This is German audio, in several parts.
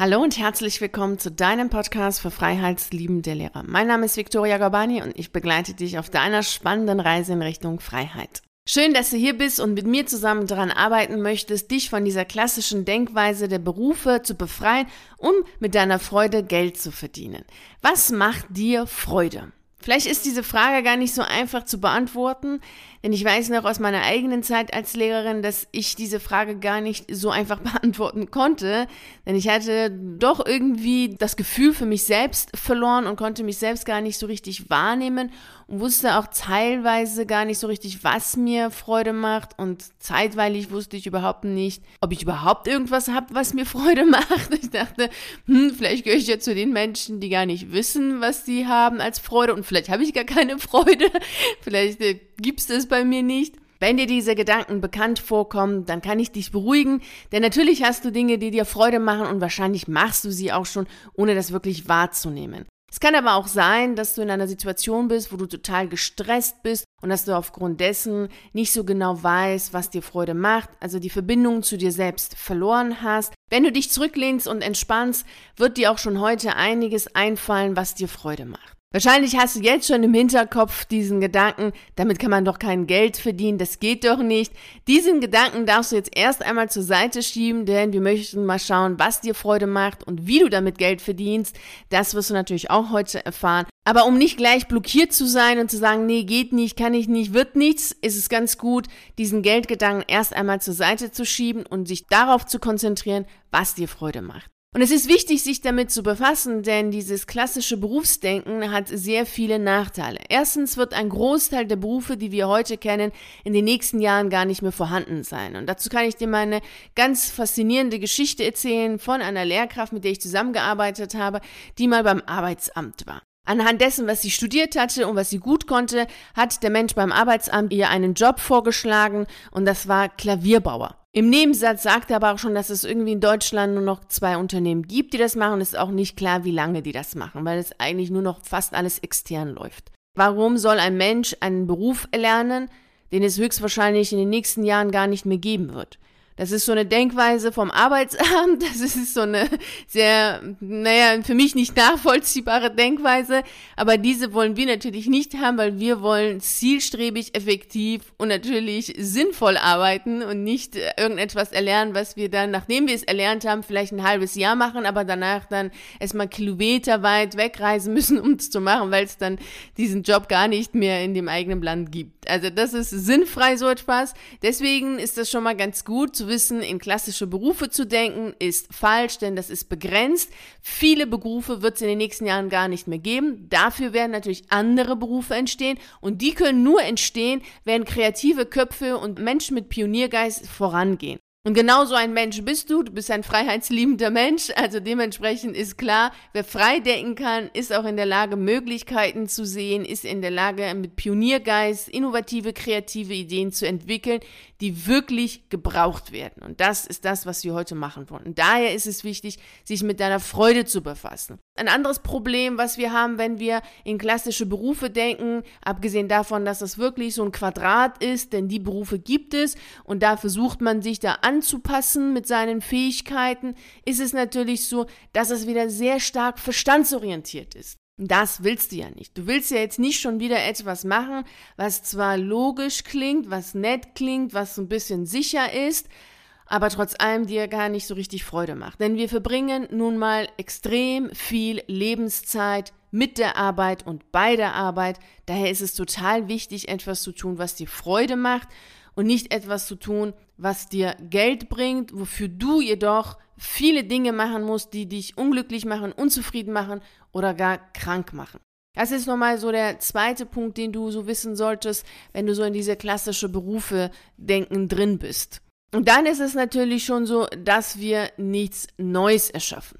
Hallo und herzlich willkommen zu deinem Podcast für freiheitsliebende Lehrer. Mein Name ist Viktoria Gabani und ich begleite dich auf deiner spannenden Reise in Richtung Freiheit. Schön, dass du hier bist und mit mir zusammen daran arbeiten möchtest, dich von dieser klassischen Denkweise der Berufe zu befreien, um mit deiner Freude Geld zu verdienen. Was macht dir Freude? Vielleicht ist diese Frage gar nicht so einfach zu beantworten, denn ich weiß noch aus meiner eigenen Zeit als Lehrerin, dass ich diese Frage gar nicht so einfach beantworten konnte, denn ich hatte doch irgendwie das Gefühl für mich selbst verloren und konnte mich selbst gar nicht so richtig wahrnehmen und wusste auch teilweise gar nicht so richtig, was mir Freude macht und zeitweilig wusste ich überhaupt nicht, ob ich überhaupt irgendwas habe, was mir Freude macht. Ich dachte, hm, vielleicht gehöre ich ja zu den Menschen, die gar nicht wissen, was sie haben als Freude und vielleicht habe ich gar keine Freude. vielleicht gibt es bei mir nicht. Wenn dir diese Gedanken bekannt vorkommen, dann kann ich dich beruhigen, denn natürlich hast du Dinge, die dir Freude machen und wahrscheinlich machst du sie auch schon, ohne das wirklich wahrzunehmen. Es kann aber auch sein, dass du in einer Situation bist, wo du total gestresst bist und dass du aufgrund dessen nicht so genau weißt, was dir Freude macht, also die Verbindung zu dir selbst verloren hast. Wenn du dich zurücklehnst und entspannst, wird dir auch schon heute einiges einfallen, was dir Freude macht. Wahrscheinlich hast du jetzt schon im Hinterkopf diesen Gedanken, damit kann man doch kein Geld verdienen, das geht doch nicht. Diesen Gedanken darfst du jetzt erst einmal zur Seite schieben, denn wir möchten mal schauen, was dir Freude macht und wie du damit Geld verdienst. Das wirst du natürlich auch heute erfahren. Aber um nicht gleich blockiert zu sein und zu sagen, nee, geht nicht, kann ich nicht, wird nichts, ist es ganz gut, diesen Geldgedanken erst einmal zur Seite zu schieben und sich darauf zu konzentrieren, was dir Freude macht. Und es ist wichtig, sich damit zu befassen, denn dieses klassische Berufsdenken hat sehr viele Nachteile. Erstens wird ein Großteil der Berufe, die wir heute kennen, in den nächsten Jahren gar nicht mehr vorhanden sein. Und dazu kann ich dir mal eine ganz faszinierende Geschichte erzählen von einer Lehrkraft, mit der ich zusammengearbeitet habe, die mal beim Arbeitsamt war. Anhand dessen, was sie studiert hatte und was sie gut konnte, hat der Mensch beim Arbeitsamt ihr einen Job vorgeschlagen und das war Klavierbauer. Im Nebensatz sagt er aber auch schon, dass es irgendwie in Deutschland nur noch zwei Unternehmen gibt, die das machen. Es ist auch nicht klar, wie lange die das machen, weil es eigentlich nur noch fast alles extern läuft. Warum soll ein Mensch einen Beruf erlernen, den es höchstwahrscheinlich in den nächsten Jahren gar nicht mehr geben wird? Das ist so eine Denkweise vom Arbeitsamt. Das ist so eine sehr, naja, für mich nicht nachvollziehbare Denkweise. Aber diese wollen wir natürlich nicht haben, weil wir wollen zielstrebig, effektiv und natürlich sinnvoll arbeiten und nicht äh, irgendetwas erlernen, was wir dann, nachdem wir es erlernt haben, vielleicht ein halbes Jahr machen, aber danach dann erstmal kilometerweit wegreisen müssen, um es zu machen, weil es dann diesen Job gar nicht mehr in dem eigenen Land gibt. Also das ist sinnfrei so etwas. Deswegen ist das schon mal ganz gut zu wissen, in klassische Berufe zu denken, ist falsch, denn das ist begrenzt. Viele Berufe wird es in den nächsten Jahren gar nicht mehr geben. Dafür werden natürlich andere Berufe entstehen und die können nur entstehen, wenn kreative Köpfe und Menschen mit Pioniergeist vorangehen. Und genau so ein Mensch bist du. Du bist ein freiheitsliebender Mensch. Also dementsprechend ist klar, wer frei denken kann, ist auch in der Lage, Möglichkeiten zu sehen, ist in der Lage, mit Pioniergeist innovative, kreative Ideen zu entwickeln, die wirklich gebraucht werden. Und das ist das, was wir heute machen wollen. Und daher ist es wichtig, sich mit deiner Freude zu befassen. Ein anderes Problem, was wir haben, wenn wir in klassische Berufe denken, abgesehen davon, dass das wirklich so ein Quadrat ist, denn die Berufe gibt es und da versucht man sich da anzupassen mit seinen Fähigkeiten, ist es natürlich so, dass es wieder sehr stark verstandsorientiert ist. Das willst du ja nicht. Du willst ja jetzt nicht schon wieder etwas machen, was zwar logisch klingt, was nett klingt, was so ein bisschen sicher ist, aber trotz allem dir gar nicht so richtig Freude macht. Denn wir verbringen nun mal extrem viel Lebenszeit mit der Arbeit und bei der Arbeit. Daher ist es total wichtig, etwas zu tun, was dir Freude macht und nicht etwas zu tun, was dir Geld bringt, wofür du jedoch viele Dinge machen musst, die dich unglücklich machen, unzufrieden machen oder gar krank machen. Das ist nochmal so der zweite Punkt, den du so wissen solltest, wenn du so in diese klassische Berufe denken drin bist. Und dann ist es natürlich schon so, dass wir nichts Neues erschaffen.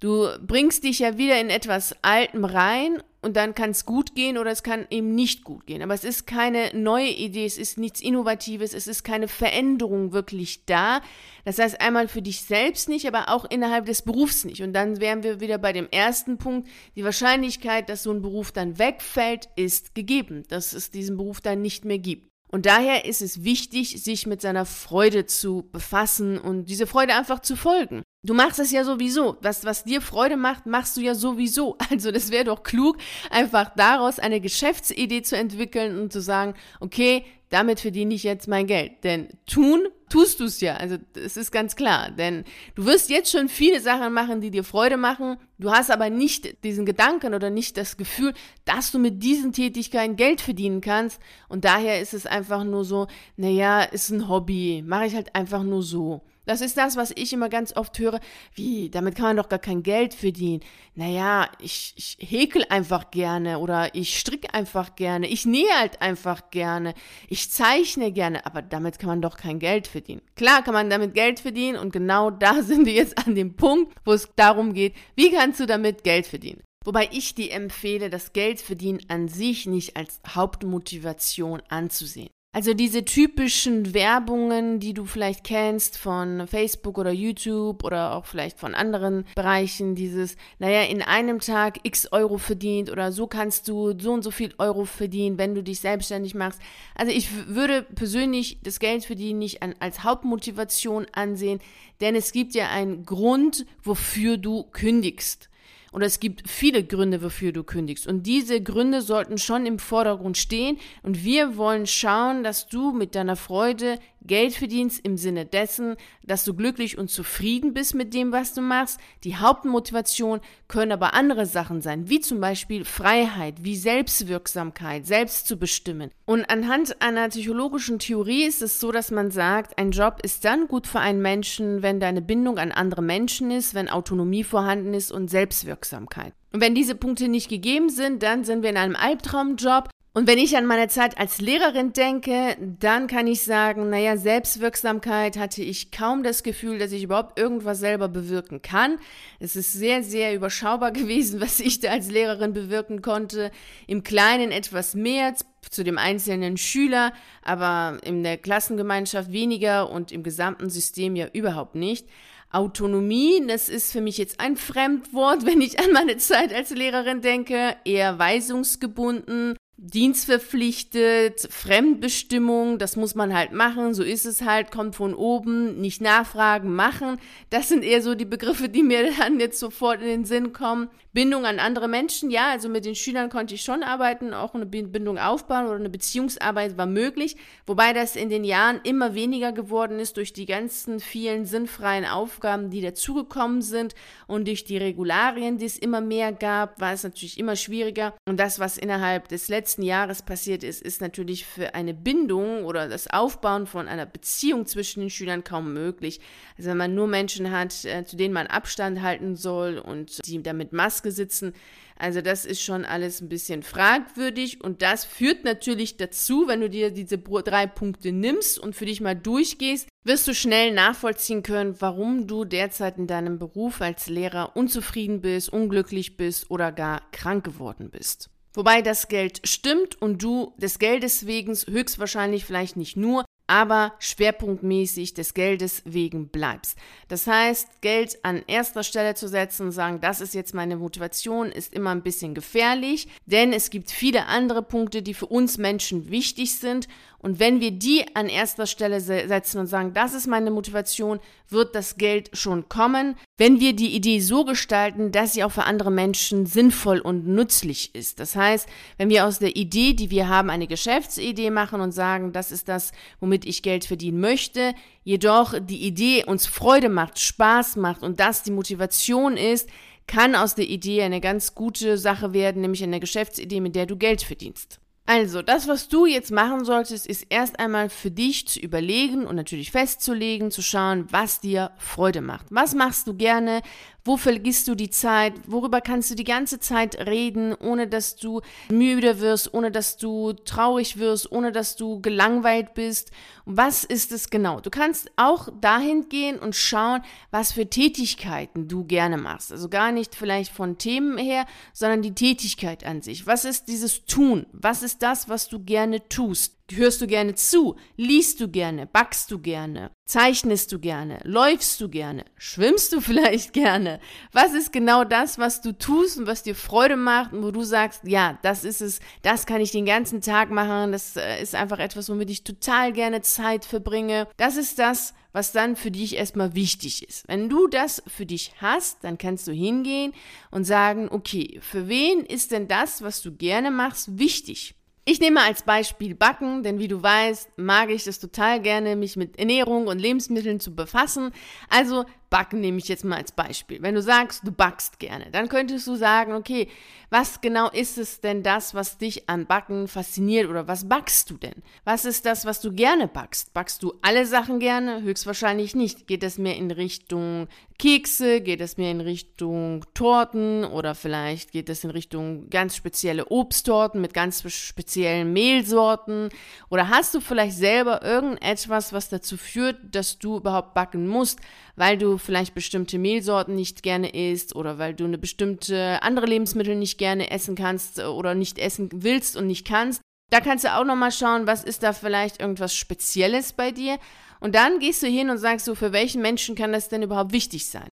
Du bringst dich ja wieder in etwas Altem rein und dann kann es gut gehen oder es kann eben nicht gut gehen. Aber es ist keine neue Idee, es ist nichts Innovatives, es ist keine Veränderung wirklich da. Das heißt einmal für dich selbst nicht, aber auch innerhalb des Berufs nicht. Und dann wären wir wieder bei dem ersten Punkt. Die Wahrscheinlichkeit, dass so ein Beruf dann wegfällt, ist gegeben, dass es diesen Beruf dann nicht mehr gibt. Und daher ist es wichtig, sich mit seiner Freude zu befassen und diese Freude einfach zu folgen. Du machst es ja sowieso. Was, was dir Freude macht, machst du ja sowieso. Also das wäre doch klug, einfach daraus eine Geschäftsidee zu entwickeln und zu sagen, okay, damit verdiene ich jetzt mein Geld. Denn tun, tust du es ja. Also es ist ganz klar. Denn du wirst jetzt schon viele Sachen machen, die dir Freude machen. Du hast aber nicht diesen Gedanken oder nicht das Gefühl, dass du mit diesen Tätigkeiten Geld verdienen kannst. Und daher ist es einfach nur so, naja, ist ein Hobby. Mache ich halt einfach nur so. Das ist das, was ich immer ganz oft höre. Wie, damit kann man doch gar kein Geld verdienen. Naja, ich, ich häkel einfach gerne oder ich stricke einfach gerne. Ich nähe halt einfach gerne. Ich zeichne gerne. Aber damit kann man doch kein Geld verdienen. Klar kann man damit Geld verdienen und genau da sind wir jetzt an dem Punkt, wo es darum geht, wie kannst du damit Geld verdienen? Wobei ich dir empfehle, das Geldverdienen an sich nicht als Hauptmotivation anzusehen. Also diese typischen Werbungen, die du vielleicht kennst von Facebook oder YouTube oder auch vielleicht von anderen Bereichen, dieses, naja, in einem Tag x Euro verdient oder so kannst du so und so viel Euro verdienen, wenn du dich selbstständig machst. Also ich würde persönlich das Geld verdienen nicht an, als Hauptmotivation ansehen, denn es gibt ja einen Grund, wofür du kündigst. Oder es gibt viele Gründe, wofür du kündigst. Und diese Gründe sollten schon im Vordergrund stehen. Und wir wollen schauen, dass du mit deiner Freude Geld verdienst im Sinne dessen, dass du glücklich und zufrieden bist mit dem, was du machst. Die Hauptmotivation können aber andere Sachen sein, wie zum Beispiel Freiheit, wie Selbstwirksamkeit, selbst zu bestimmen. Und anhand einer psychologischen Theorie ist es so, dass man sagt, ein Job ist dann gut für einen Menschen, wenn deine Bindung an andere Menschen ist, wenn Autonomie vorhanden ist und Selbstwirksamkeit. Und wenn diese Punkte nicht gegeben sind, dann sind wir in einem Albtraumjob und wenn ich an meine Zeit als Lehrerin denke, dann kann ich sagen, naja, Selbstwirksamkeit hatte ich kaum das Gefühl, dass ich überhaupt irgendwas selber bewirken kann. Es ist sehr, sehr überschaubar gewesen, was ich da als Lehrerin bewirken konnte. Im Kleinen etwas mehr zu dem einzelnen Schüler, aber in der Klassengemeinschaft weniger und im gesamten System ja überhaupt nicht. Autonomie, das ist für mich jetzt ein Fremdwort, wenn ich an meine Zeit als Lehrerin denke, eher weisungsgebunden, dienstverpflichtet, Fremdbestimmung, das muss man halt machen, so ist es halt, kommt von oben, nicht nachfragen, machen. Das sind eher so die Begriffe, die mir dann jetzt sofort in den Sinn kommen. Bindung an andere Menschen, ja, also mit den Schülern konnte ich schon arbeiten, auch eine Bindung aufbauen oder eine Beziehungsarbeit war möglich, wobei das in den Jahren immer weniger geworden ist durch die ganzen vielen sinnfreien Aufgaben, die dazugekommen sind und durch die Regularien, die es immer mehr gab, war es natürlich immer schwieriger. Und das, was innerhalb des letzten Jahres passiert ist, ist natürlich für eine Bindung oder das Aufbauen von einer Beziehung zwischen den Schülern kaum möglich. Also wenn man nur Menschen hat, äh, zu denen man Abstand halten soll und die da mit Maske sitzen, also das ist schon alles ein bisschen fragwürdig und das führt natürlich dazu, wenn du dir diese drei Punkte nimmst und für dich mal durchgehst, wirst du schnell nachvollziehen können, warum du derzeit in deinem Beruf als Lehrer unzufrieden bist, unglücklich bist oder gar krank geworden bist. Wobei das Geld stimmt und du des Geldes wegen höchstwahrscheinlich vielleicht nicht nur, aber schwerpunktmäßig des Geldes wegen bleibst. Das heißt, Geld an erster Stelle zu setzen und sagen, das ist jetzt meine Motivation, ist immer ein bisschen gefährlich, denn es gibt viele andere Punkte, die für uns Menschen wichtig sind und wenn wir die an erster Stelle setzen und sagen, das ist meine Motivation, wird das Geld schon kommen. Wenn wir die Idee so gestalten, dass sie auch für andere Menschen sinnvoll und nützlich ist. Das heißt, wenn wir aus der Idee, die wir haben, eine Geschäftsidee machen und sagen, das ist das, womit ich Geld verdienen möchte, jedoch die Idee uns Freude macht, Spaß macht und das die Motivation ist, kann aus der Idee eine ganz gute Sache werden, nämlich eine Geschäftsidee, mit der du Geld verdienst. Also, das, was du jetzt machen solltest, ist erst einmal für dich zu überlegen und natürlich festzulegen, zu schauen, was dir Freude macht. Was machst du gerne? Wo vergisst du die Zeit? Worüber kannst du die ganze Zeit reden, ohne dass du müde wirst, ohne dass du traurig wirst, ohne dass du gelangweilt bist? was ist es genau? Du kannst auch dahin gehen und schauen, was für Tätigkeiten du gerne machst. Also gar nicht vielleicht von Themen her, sondern die Tätigkeit an sich. Was ist dieses Tun? Was ist das, was du gerne tust? Hörst du gerne zu? Liest du gerne? Backst du gerne? Zeichnest du gerne? Läufst du gerne? Schwimmst du vielleicht gerne? Was ist genau das, was du tust und was dir Freude macht und wo du sagst, ja, das ist es, das kann ich den ganzen Tag machen, das äh, ist einfach etwas, womit ich total gerne Zeit verbringe. Das ist das, was dann für dich erstmal wichtig ist. Wenn du das für dich hast, dann kannst du hingehen und sagen, okay, für wen ist denn das, was du gerne machst, wichtig? Ich nehme als Beispiel Backen, denn wie du weißt, mag ich es total gerne, mich mit Ernährung und Lebensmitteln zu befassen. Also Backen nehme ich jetzt mal als Beispiel. Wenn du sagst, du backst gerne, dann könntest du sagen, okay, was genau ist es denn das, was dich an Backen fasziniert oder was backst du denn? Was ist das, was du gerne backst? Backst du alle Sachen gerne? Höchstwahrscheinlich nicht. Geht es mehr in Richtung Kekse? Geht es mehr in Richtung Torten? Oder vielleicht geht es in Richtung ganz spezielle Obsttorten mit ganz speziellen Mehlsorten? Oder hast du vielleicht selber irgendetwas, was dazu führt, dass du überhaupt backen musst, weil du vielleicht bestimmte Mehlsorten nicht gerne isst oder weil du eine bestimmte andere Lebensmittel nicht gerne essen kannst äh, oder nicht essen willst und nicht kannst. Da kannst du auch nochmal schauen, was ist da vielleicht irgendwas Spezielles bei dir. Und dann gehst du hin und sagst so, für welchen Menschen kann das denn überhaupt wichtig sein?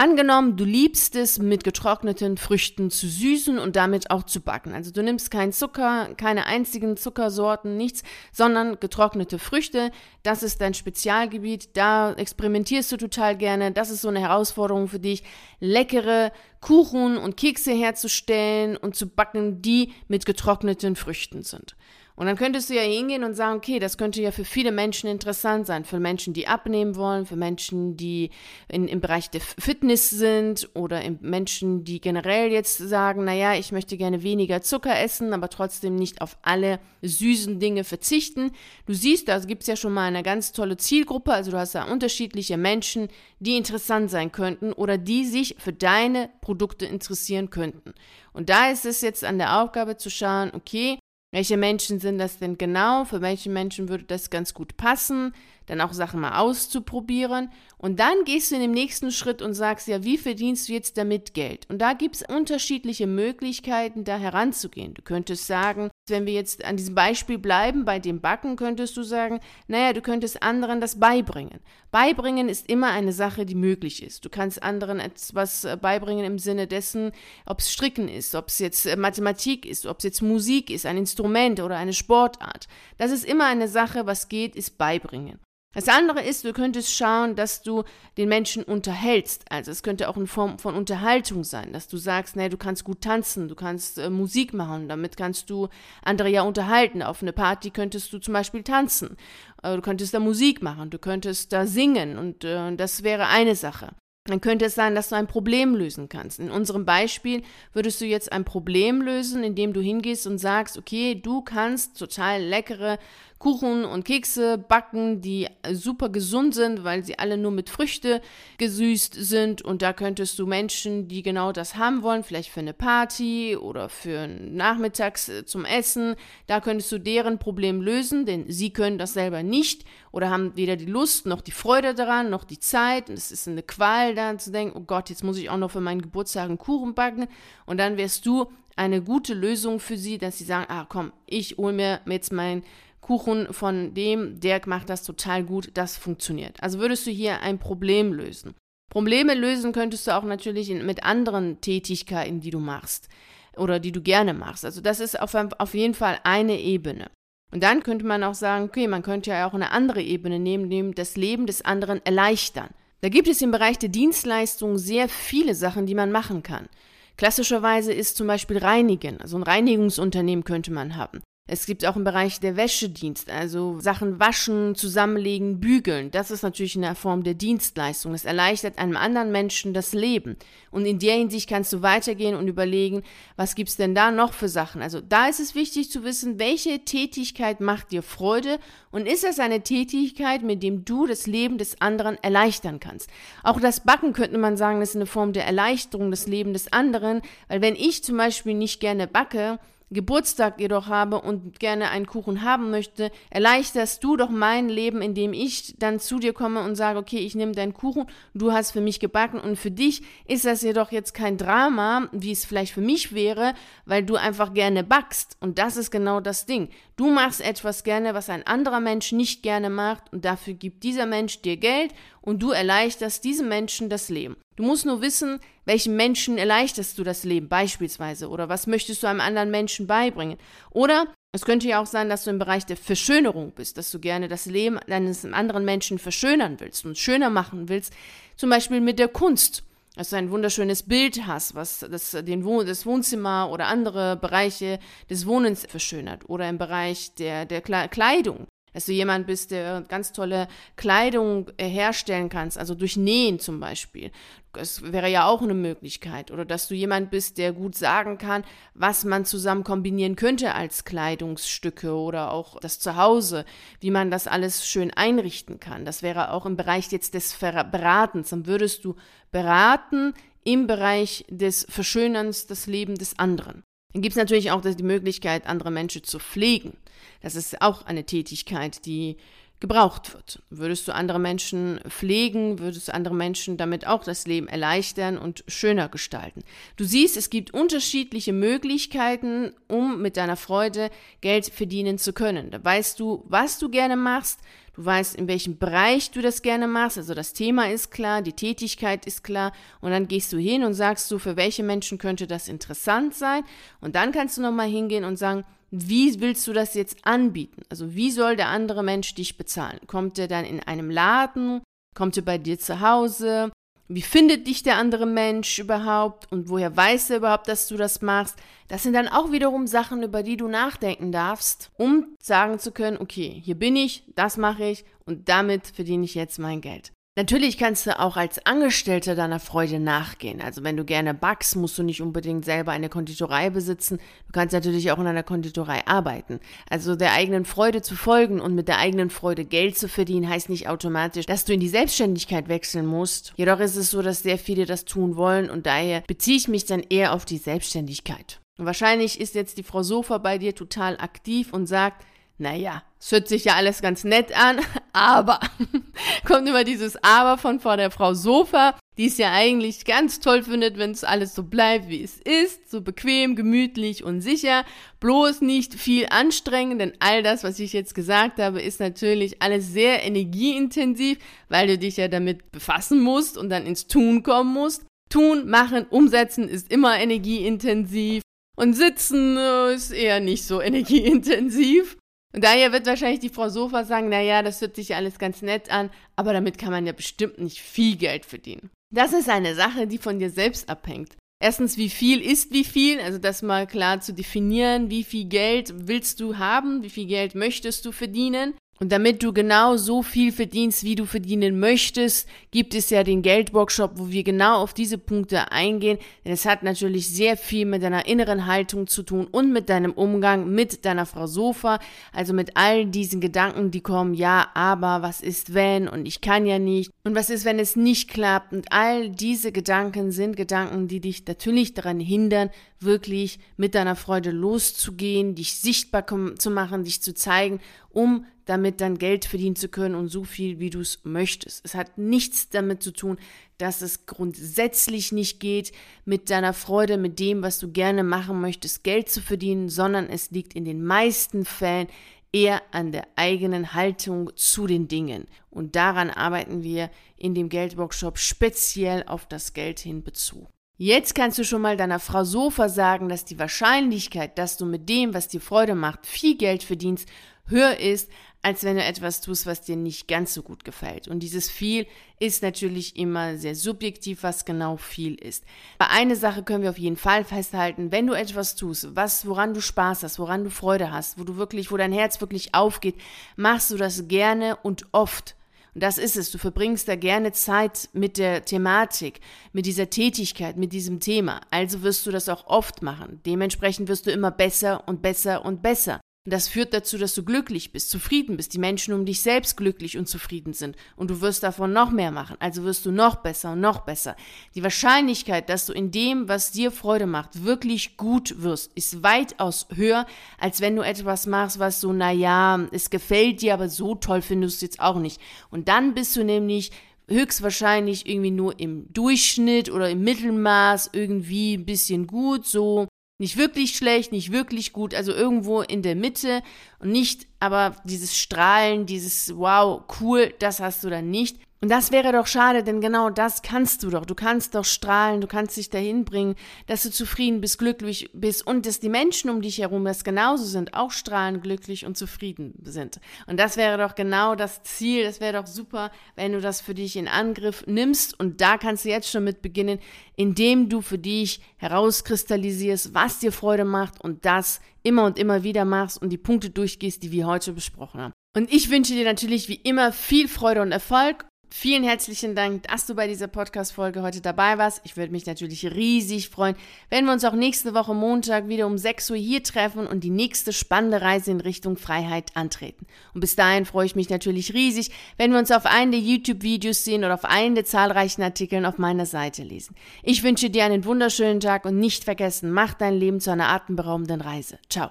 Angenommen, du liebst es, mit getrockneten Früchten zu süßen und damit auch zu backen. Also du nimmst keinen Zucker, keine einzigen Zuckersorten, nichts, sondern getrocknete Früchte. Das ist dein Spezialgebiet. Da experimentierst du total gerne. Das ist so eine Herausforderung für dich, leckere Kuchen und Kekse herzustellen und zu backen, die mit getrockneten Früchten sind. Und dann könntest du ja hingehen und sagen, okay, das könnte ja für viele Menschen interessant sein, für Menschen, die abnehmen wollen, für Menschen, die in, im Bereich der Fitness sind oder Menschen, die generell jetzt sagen, naja, ich möchte gerne weniger Zucker essen, aber trotzdem nicht auf alle süßen Dinge verzichten. Du siehst, da gibt es ja schon mal eine ganz tolle Zielgruppe, also du hast da unterschiedliche Menschen, die interessant sein könnten oder die sich für deine Produkte interessieren könnten. Und da ist es jetzt an der Aufgabe zu schauen, okay, welche Menschen sind das denn genau? Für welche Menschen würde das ganz gut passen? Dann auch Sachen mal auszuprobieren. Und dann gehst du in den nächsten Schritt und sagst, ja, wie verdienst du jetzt damit Geld? Und da gibt es unterschiedliche Möglichkeiten, da heranzugehen. Du könntest sagen, wenn wir jetzt an diesem Beispiel bleiben, bei dem Backen, könntest du sagen, naja, du könntest anderen das beibringen. Beibringen ist immer eine Sache, die möglich ist. Du kannst anderen etwas äh, beibringen im Sinne dessen, ob es Stricken ist, ob es jetzt äh, Mathematik ist, ob es jetzt Musik ist, ein Instrument oder eine Sportart. Das ist immer eine Sache, was geht, ist beibringen. Das andere ist, du könntest schauen, dass du den Menschen unterhältst. Also es könnte auch in Form von Unterhaltung sein, dass du sagst, nee, du kannst gut tanzen, du kannst äh, Musik machen, damit kannst du andere ja unterhalten. Auf eine Party könntest du zum Beispiel tanzen, äh, du könntest da Musik machen, du könntest da singen und äh, das wäre eine Sache. Dann könnte es sein, dass du ein Problem lösen kannst. In unserem Beispiel würdest du jetzt ein Problem lösen, indem du hingehst und sagst, okay, du kannst total leckere Kuchen und Kekse backen, die super gesund sind, weil sie alle nur mit Früchte gesüßt sind. Und da könntest du Menschen, die genau das haben wollen, vielleicht für eine Party oder für nachmittags äh, zum Essen, da könntest du deren Problem lösen, denn sie können das selber nicht oder haben weder die Lust noch die Freude daran, noch die Zeit. Und es ist eine Qual, da zu denken, oh Gott, jetzt muss ich auch noch für meinen Geburtstag einen Kuchen backen. Und dann wärst du eine gute Lösung für sie, dass sie sagen, ah komm, ich hole mir jetzt mein Kuchen von dem, der macht das total gut, das funktioniert. Also würdest du hier ein Problem lösen. Probleme lösen könntest du auch natürlich in, mit anderen Tätigkeiten, die du machst oder die du gerne machst. Also das ist auf, auf jeden Fall eine Ebene. Und dann könnte man auch sagen, okay, man könnte ja auch eine andere Ebene nehmen, nämlich das Leben des anderen erleichtern. Da gibt es im Bereich der Dienstleistung sehr viele Sachen, die man machen kann. Klassischerweise ist zum Beispiel Reinigen, also ein Reinigungsunternehmen könnte man haben. Es gibt auch im Bereich der Wäschedienst, also Sachen waschen, zusammenlegen, bügeln. Das ist natürlich eine Form der Dienstleistung. Das erleichtert einem anderen Menschen das Leben. Und in der Hinsicht kannst du weitergehen und überlegen, was gibt's denn da noch für Sachen? Also da ist es wichtig zu wissen, welche Tätigkeit macht dir Freude und ist das eine Tätigkeit, mit dem du das Leben des anderen erleichtern kannst? Auch das Backen könnte man sagen, ist eine Form der Erleichterung des Lebens des anderen, weil wenn ich zum Beispiel nicht gerne backe, Geburtstag jedoch habe und gerne einen Kuchen haben möchte, erleichterst du doch mein Leben, indem ich dann zu dir komme und sage, okay, ich nehme deinen Kuchen, du hast für mich gebacken und für dich ist das jedoch jetzt kein Drama, wie es vielleicht für mich wäre, weil du einfach gerne backst und das ist genau das Ding. Du machst etwas gerne, was ein anderer Mensch nicht gerne macht und dafür gibt dieser Mensch dir Geld und du erleichterst diesem Menschen das Leben. Du musst nur wissen, welchen Menschen erleichterst du das Leben beispielsweise oder was möchtest du einem anderen Menschen beibringen. Oder Es könnte ja auch sein, dass du im Bereich der Verschönerung bist, dass du gerne das Leben eines anderen Menschen verschönern willst und schöner machen willst, zum Beispiel mit der Kunst. Dass du ein wunderschönes Bild hast, was das, den Wohn das Wohnzimmer oder andere Bereiche des Wohnens verschönert. Oder im Bereich der, der Kleidung dass du jemand bist, der ganz tolle Kleidung äh, herstellen kannst, also durch Nähen zum Beispiel. Das wäre ja auch eine Möglichkeit. Oder dass du jemand bist, der gut sagen kann, was man zusammen kombinieren könnte als Kleidungsstücke oder auch das Zuhause, wie man das alles schön einrichten kann. Das wäre auch im Bereich jetzt des Beratens. Dann würdest du beraten im Bereich des Verschönerns des Lebens des anderen. Dann gibt es natürlich auch die Möglichkeit, andere Menschen zu pflegen. Das ist auch eine Tätigkeit, die gebraucht wird. Würdest du andere Menschen pflegen, würdest du andere Menschen damit auch das Leben erleichtern und schöner gestalten. Du siehst, es gibt unterschiedliche Möglichkeiten, um mit deiner Freude Geld verdienen zu können. Da weißt du, was du gerne machst, du weißt, in welchem Bereich du das gerne machst, also das Thema ist klar, die Tätigkeit ist klar und dann gehst du hin und sagst du, für welche Menschen könnte das interessant sein und dann kannst du nochmal hingehen und sagen, wie willst du das jetzt anbieten? Also wie soll der andere Mensch dich bezahlen? Kommt er dann in einem Laden? Kommt er bei dir zu Hause? Wie findet dich der andere Mensch überhaupt? Und woher weiß er überhaupt, dass du das machst? Das sind dann auch wiederum Sachen, über die du nachdenken darfst, um sagen zu können, okay, hier bin ich, das mache ich und damit verdiene ich jetzt mein Geld. Natürlich kannst du auch als Angestellter deiner Freude nachgehen. Also wenn du gerne backst, musst du nicht unbedingt selber eine Konditorei besitzen. Du kannst natürlich auch in einer Konditorei arbeiten. Also der eigenen Freude zu folgen und mit der eigenen Freude Geld zu verdienen, heißt nicht automatisch, dass du in die Selbstständigkeit wechseln musst. Jedoch ist es so, dass sehr viele das tun wollen und daher beziehe ich mich dann eher auf die Selbstständigkeit. Und wahrscheinlich ist jetzt die Frau Sofa bei dir total aktiv und sagt, naja, es hört sich ja alles ganz nett an, aber kommt immer dieses Aber von vor der Frau Sofa, die es ja eigentlich ganz toll findet, wenn es alles so bleibt, wie es ist, so bequem, gemütlich und sicher, bloß nicht viel anstrengen, denn all das, was ich jetzt gesagt habe, ist natürlich alles sehr energieintensiv, weil du dich ja damit befassen musst und dann ins Tun kommen musst. Tun, machen, umsetzen ist immer energieintensiv und sitzen äh, ist eher nicht so energieintensiv. Daher wird wahrscheinlich die Frau Sofa sagen, naja, das hört sich ja alles ganz nett an, aber damit kann man ja bestimmt nicht viel Geld verdienen. Das ist eine Sache, die von dir selbst abhängt. Erstens, wie viel ist wie viel? Also das mal klar zu definieren. Wie viel Geld willst du haben? Wie viel Geld möchtest du verdienen? Und damit du genau so viel verdienst, wie du verdienen möchtest, gibt es ja den Geldworkshop, wo wir genau auf diese Punkte eingehen. Denn es hat natürlich sehr viel mit deiner inneren Haltung zu tun und mit deinem Umgang mit deiner Frau Sofa. Also mit all diesen Gedanken, die kommen, ja, aber was ist wenn und ich kann ja nicht und was ist, wenn es nicht klappt. Und all diese Gedanken sind Gedanken, die dich natürlich daran hindern, wirklich mit deiner Freude loszugehen, dich sichtbar zu machen, dich zu zeigen, um damit dann Geld verdienen zu können und so viel, wie du es möchtest. Es hat nichts damit zu tun, dass es grundsätzlich nicht geht, mit deiner Freude, mit dem, was du gerne machen möchtest, Geld zu verdienen, sondern es liegt in den meisten Fällen eher an der eigenen Haltung zu den Dingen. Und daran arbeiten wir in dem Geldworkshop speziell auf das Geld hin Bezug. Jetzt kannst du schon mal deiner Frau so versagen, dass die Wahrscheinlichkeit, dass du mit dem, was dir Freude macht, viel Geld verdienst, höher ist, als wenn du etwas tust, was dir nicht ganz so gut gefällt. Und dieses viel ist natürlich immer sehr subjektiv, was genau viel ist. Aber eine Sache können wir auf jeden Fall festhalten, wenn du etwas tust, was, woran du Spaß hast, woran du Freude hast, wo du wirklich, wo dein Herz wirklich aufgeht, machst du das gerne und oft. Und das ist es. Du verbringst da gerne Zeit mit der Thematik, mit dieser Tätigkeit, mit diesem Thema. Also wirst du das auch oft machen. Dementsprechend wirst du immer besser und besser und besser. Das führt dazu, dass du glücklich bist, zufrieden bist, die Menschen um dich selbst glücklich und zufrieden sind. Und du wirst davon noch mehr machen. Also wirst du noch besser und noch besser. Die Wahrscheinlichkeit, dass du in dem, was dir Freude macht, wirklich gut wirst, ist weitaus höher, als wenn du etwas machst, was so, naja, es gefällt dir, aber so toll findest du es jetzt auch nicht. Und dann bist du nämlich höchstwahrscheinlich irgendwie nur im Durchschnitt oder im Mittelmaß irgendwie ein bisschen gut, so nicht wirklich schlecht, nicht wirklich gut, also irgendwo in der Mitte und nicht aber dieses Strahlen, dieses Wow, cool, das hast du dann nicht. Und das wäre doch schade, denn genau das kannst du doch. Du kannst doch strahlen, du kannst dich dahin bringen, dass du zufrieden bist, glücklich bist und dass die Menschen um dich herum das genauso sind, auch strahlen, glücklich und zufrieden sind. Und das wäre doch genau das Ziel. Das wäre doch super, wenn du das für dich in Angriff nimmst. Und da kannst du jetzt schon mit beginnen, indem du für dich herauskristallisierst, was dir Freude macht und das immer und immer wieder machst und die Punkte durchgehst, die wir heute besprochen haben. Und ich wünsche dir natürlich wie immer viel Freude und Erfolg Vielen herzlichen Dank, dass du bei dieser Podcast-Folge heute dabei warst. Ich würde mich natürlich riesig freuen, wenn wir uns auch nächste Woche Montag wieder um 6 Uhr hier treffen und die nächste spannende Reise in Richtung Freiheit antreten. Und bis dahin freue ich mich natürlich riesig, wenn wir uns auf einen der YouTube-Videos sehen oder auf einen der zahlreichen Artikeln auf meiner Seite lesen. Ich wünsche dir einen wunderschönen Tag und nicht vergessen, mach dein Leben zu einer atemberaubenden Reise. Ciao.